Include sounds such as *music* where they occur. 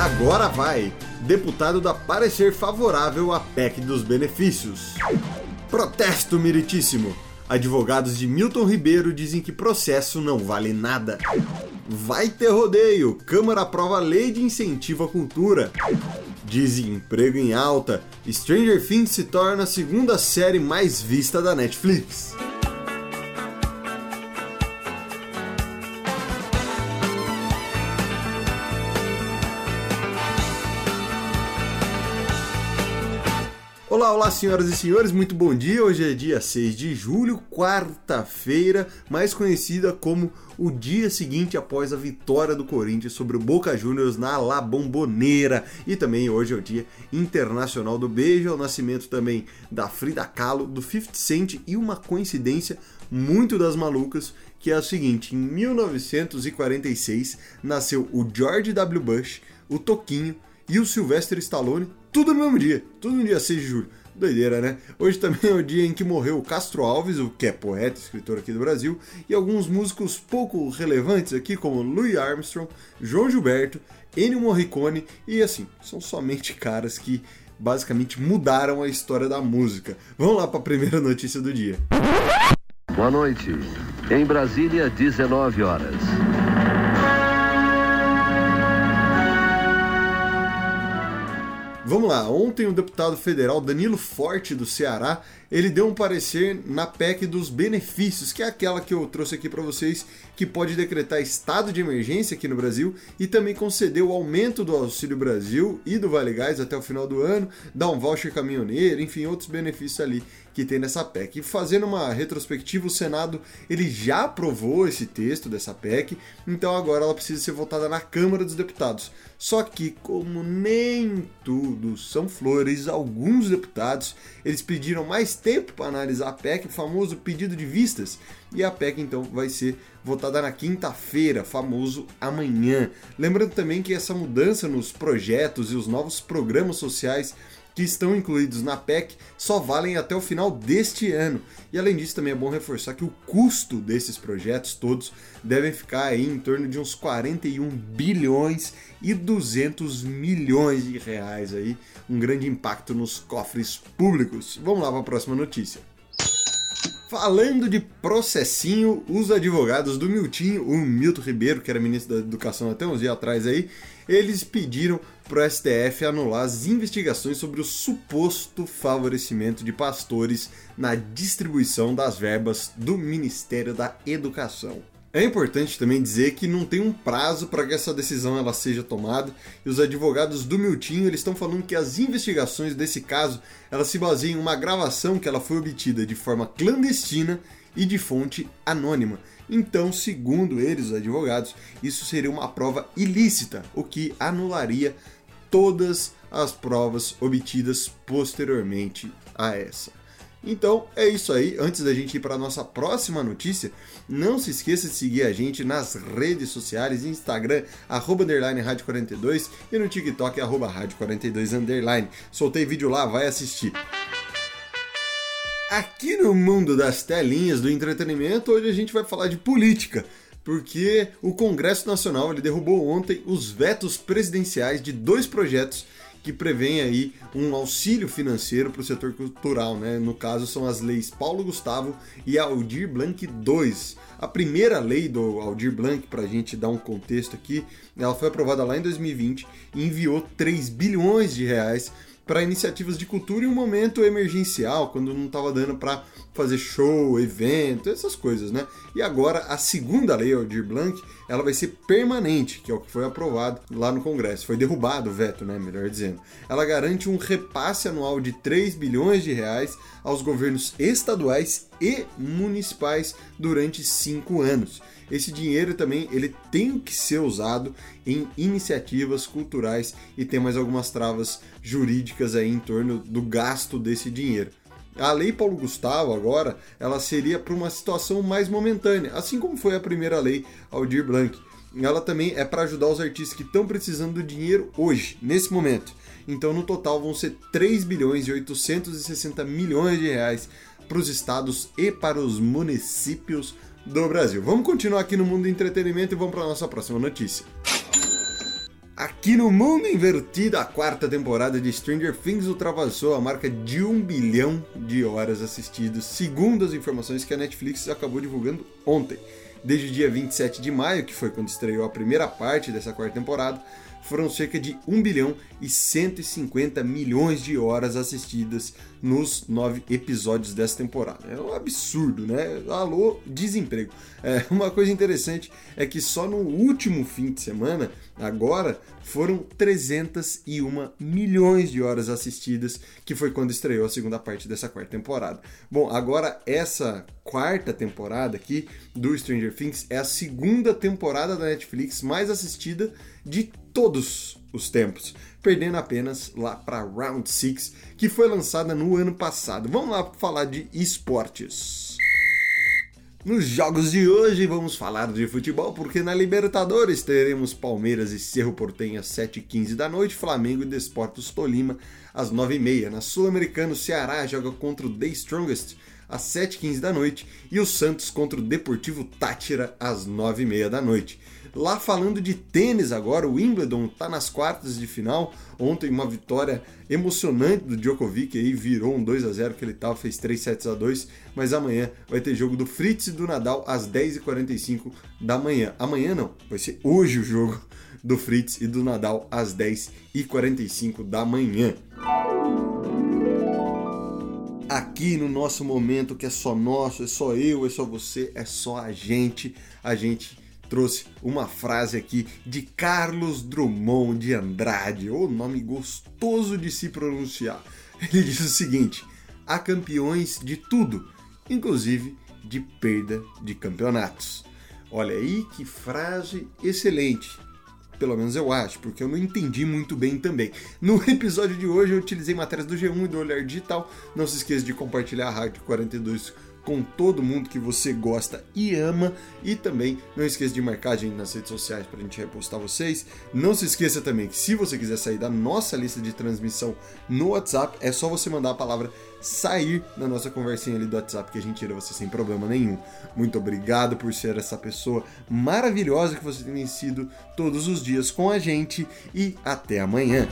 Agora vai! Deputado dá parecer favorável à PEC dos benefícios. Protesto meritíssimo! Advogados de Milton Ribeiro dizem que processo não vale nada. Vai ter rodeio! Câmara aprova lei de incentivo à cultura. Desemprego em alta. Stranger Things se torna a segunda série mais vista da Netflix. Olá, olá, senhoras e senhores, muito bom dia. Hoje é dia 6 de julho, quarta-feira, mais conhecida como o dia seguinte após a vitória do Corinthians sobre o Boca Juniors na La Bombonera. E também hoje é o dia internacional do beijo, é o nascimento também da Frida Kahlo, do 50 Cent e uma coincidência muito das malucas, que é a seguinte: em 1946 nasceu o George W. Bush, o Toquinho e o Sylvester Stallone, tudo no mesmo dia, tudo no dia 6 de julho. Doideira, né? Hoje também é o dia em que morreu o Castro Alves, o que é poeta, escritor aqui do Brasil, e alguns músicos pouco relevantes aqui, como Louis Armstrong, João Gilberto, Ennio Morricone, e assim, são somente caras que basicamente mudaram a história da música. Vamos lá para a primeira notícia do dia. Boa noite. Em Brasília, 19 horas. Vamos lá, ontem o deputado federal Danilo Forte do Ceará, ele deu um parecer na PEC dos benefícios, que é aquela que eu trouxe aqui para vocês, que pode decretar estado de emergência aqui no Brasil e também conceder o aumento do Auxílio Brasil e do Vale Gás até o final do ano, dar um voucher caminhoneiro, enfim, outros benefícios ali que tem nessa PEC. E fazendo uma retrospectiva, o Senado ele já aprovou esse texto dessa PEC, então agora ela precisa ser votada na Câmara dos Deputados. Só que, como nem tudo são flores, alguns deputados eles pediram mais tempo para analisar a PEC, o famoso pedido de vistas, e a PEC então vai ser votada na quinta-feira, famoso amanhã. Lembrando também que essa mudança nos projetos e os novos programas sociais que estão incluídos na PEC só valem até o final deste ano. E além disso, também é bom reforçar que o custo desses projetos todos devem ficar aí em torno de uns 41 bilhões e 200 milhões de reais aí, um grande impacto nos cofres públicos. Vamos lá para a próxima notícia. Falando de processinho, os advogados do Miltinho, o Milton Ribeiro, que era ministro da Educação até uns dias atrás aí, eles pediram para o STF anular as investigações sobre o suposto favorecimento de pastores na distribuição das verbas do Ministério da Educação. É importante também dizer que não tem um prazo para que essa decisão ela seja tomada e os advogados do Miltinho eles estão falando que as investigações desse caso elas se baseiam em uma gravação que ela foi obtida de forma clandestina e de fonte anônima. Então, segundo eles, os advogados, isso seria uma prova ilícita, o que anularia todas as provas obtidas posteriormente a essa. Então é isso aí. Antes da gente ir para a nossa próxima notícia, não se esqueça de seguir a gente nas redes sociais, Instagram, arroba underline rádio 42 e no TikTok, arroba rádio 42 underline. Soltei vídeo lá, vai assistir. Aqui no mundo das telinhas do entretenimento, hoje a gente vai falar de política porque o Congresso Nacional ele derrubou ontem os vetos presidenciais de dois projetos que prevêem aí um auxílio financeiro para o setor cultural, né? No caso são as leis Paulo Gustavo e Aldir Blanc II. A primeira lei do Aldir Blanc, para a gente dar um contexto aqui, ela foi aprovada lá em 2020 e enviou 3 bilhões de reais para iniciativas de cultura em um momento emergencial, quando não estava dando para fazer show, evento, essas coisas, né? E agora a segunda lei, Aldir Blanc, ela vai ser permanente, que é o que foi aprovado lá no Congresso. Foi derrubado o veto, né? Melhor dizendo. Ela garante um repasse anual de 3 bilhões de reais aos governos estaduais e municipais durante cinco anos esse dinheiro também ele tem que ser usado em iniciativas culturais e tem mais algumas travas jurídicas aí em torno do gasto desse dinheiro. A lei Paulo Gustavo agora, ela seria para uma situação mais momentânea, assim como foi a primeira lei Aldir Blanc. Ela também é para ajudar os artistas que estão precisando do dinheiro hoje, nesse momento. Então, no total, vão ser 3 bilhões e 860 milhões de reais para os estados e para os municípios do Brasil. Vamos continuar aqui no mundo do entretenimento e vamos para nossa próxima notícia. Aqui no Mundo Invertido, a quarta temporada de Stranger Things ultrapassou a marca de um bilhão de horas assistidas, segundo as informações que a Netflix acabou divulgando ontem. Desde o dia 27 de maio, que foi quando estreou a primeira parte dessa quarta temporada, foram cerca de 1 bilhão e 150 milhões de horas assistidas nos nove episódios dessa temporada. É um absurdo, né? Alô, desemprego. É, *laughs* uma coisa interessante é que só no último fim de semana, agora, foram 301 milhões de horas assistidas, que foi quando estreou a segunda parte dessa quarta temporada. Bom, agora essa quarta temporada aqui do Stranger Things é a segunda temporada da Netflix mais assistida de todos os tempos, perdendo apenas lá para Round 6, que foi lançada no ano passado. Vamos lá falar de esportes. Nos jogos de hoje vamos falar de futebol, porque na Libertadores teremos Palmeiras e Cerro Portenha às 7h15 da noite, Flamengo e Desportos Tolima às 9h30. Na Sul-Americana, o Ceará joga contra o The Strongest às 7h15 da noite e o Santos contra o Deportivo Tátira às 9h30 da noite. Lá falando de tênis agora, o Wimbledon está nas quartas de final. Ontem uma vitória emocionante do Djokovic, aí virou um 2 a 0 que ele tava, fez 3 sets a 2, mas amanhã vai ter jogo do Fritz e do Nadal às 10h45 da manhã. Amanhã não, vai ser hoje o jogo do Fritz e do Nadal às 10h45 da manhã aqui no nosso momento que é só nosso, é só eu, é só você, é só a gente. A gente trouxe uma frase aqui de Carlos Drummond de Andrade, o nome gostoso de se pronunciar. Ele diz o seguinte: há campeões de tudo, inclusive de perda de campeonatos. Olha aí que frase excelente. Pelo menos eu acho, porque eu não entendi muito bem também. No *laughs* episódio de hoje eu utilizei matérias do G1 e do Olhar Digital. Não se esqueça de compartilhar a Rádio 42 com todo mundo que você gosta e ama. E também não esqueça de marcar a gente nas redes sociais para a gente repostar vocês. Não se esqueça também que se você quiser sair da nossa lista de transmissão no WhatsApp, é só você mandar a palavra sair na nossa conversinha ali do WhatsApp que a gente tira você sem problema nenhum. Muito obrigado por ser essa pessoa maravilhosa que você tem sido todos os dias com a gente e até amanhã.